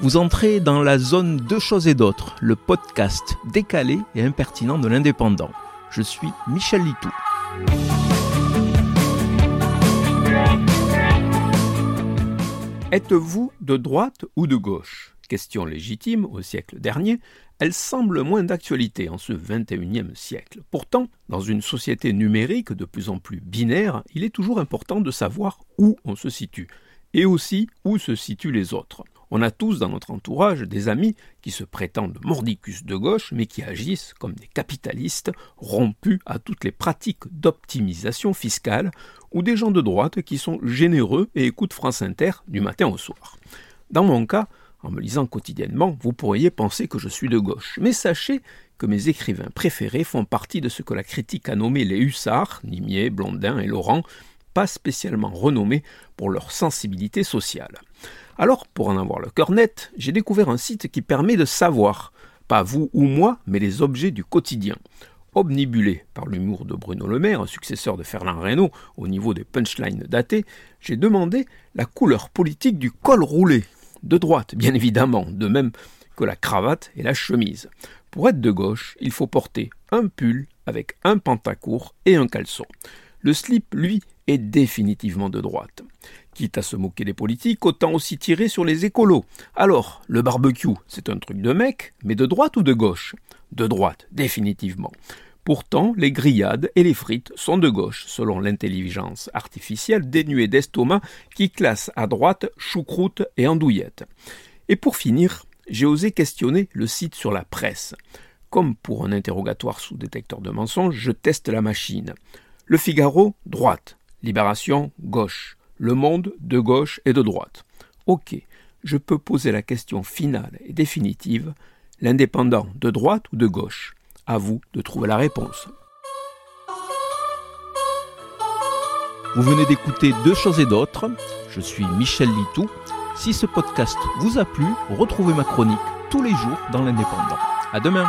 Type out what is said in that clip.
Vous entrez dans la zone Deux choses et d'autres, le podcast décalé et impertinent de l'indépendant. Je suis Michel Litou. Êtes-vous de droite ou de gauche? Question légitime au siècle dernier, elle semble moins d'actualité en ce XXIe siècle. Pourtant, dans une société numérique de plus en plus binaire, il est toujours important de savoir où on se situe, et aussi où se situent les autres. On a tous dans notre entourage des amis qui se prétendent mordicus de gauche, mais qui agissent comme des capitalistes rompus à toutes les pratiques d'optimisation fiscale, ou des gens de droite qui sont généreux et écoutent France Inter du matin au soir. Dans mon cas, en me lisant quotidiennement, vous pourriez penser que je suis de gauche, mais sachez que mes écrivains préférés font partie de ce que la critique a nommé les hussards, Nimier, Blondin et Laurent, pas spécialement renommés pour leur sensibilité sociale. Alors, pour en avoir le cœur net, j'ai découvert un site qui permet de savoir, pas vous ou moi, mais les objets du quotidien. Obnibulé par l'humour de Bruno Le Maire, successeur de Fernand Reynaud au niveau des punchlines datées, j'ai demandé la couleur politique du col roulé. De droite, bien évidemment, de même que la cravate et la chemise. Pour être de gauche, il faut porter un pull avec un pantacourt et un caleçon. Le slip, lui, est définitivement de droite. Quitte à se moquer des politiques, autant aussi tirer sur les écolos. Alors, le barbecue, c'est un truc de mec, mais de droite ou de gauche? De droite, définitivement. Pourtant, les grillades et les frites sont de gauche, selon l'intelligence artificielle dénuée d'estomac qui classe à droite choucroute et andouillette. Et pour finir, j'ai osé questionner le site sur la presse. Comme pour un interrogatoire sous détecteur de mensonges, je teste la machine. Le Figaro, droite. Libération, gauche. Le Monde, de gauche et de droite. Ok, je peux poser la question finale et définitive. L'indépendant, de droite ou de gauche? À vous de trouver la réponse. Vous venez d'écouter Deux choses et d'autres. Je suis Michel Litou. Si ce podcast vous a plu, retrouvez ma chronique tous les jours dans l'Indépendant. À demain!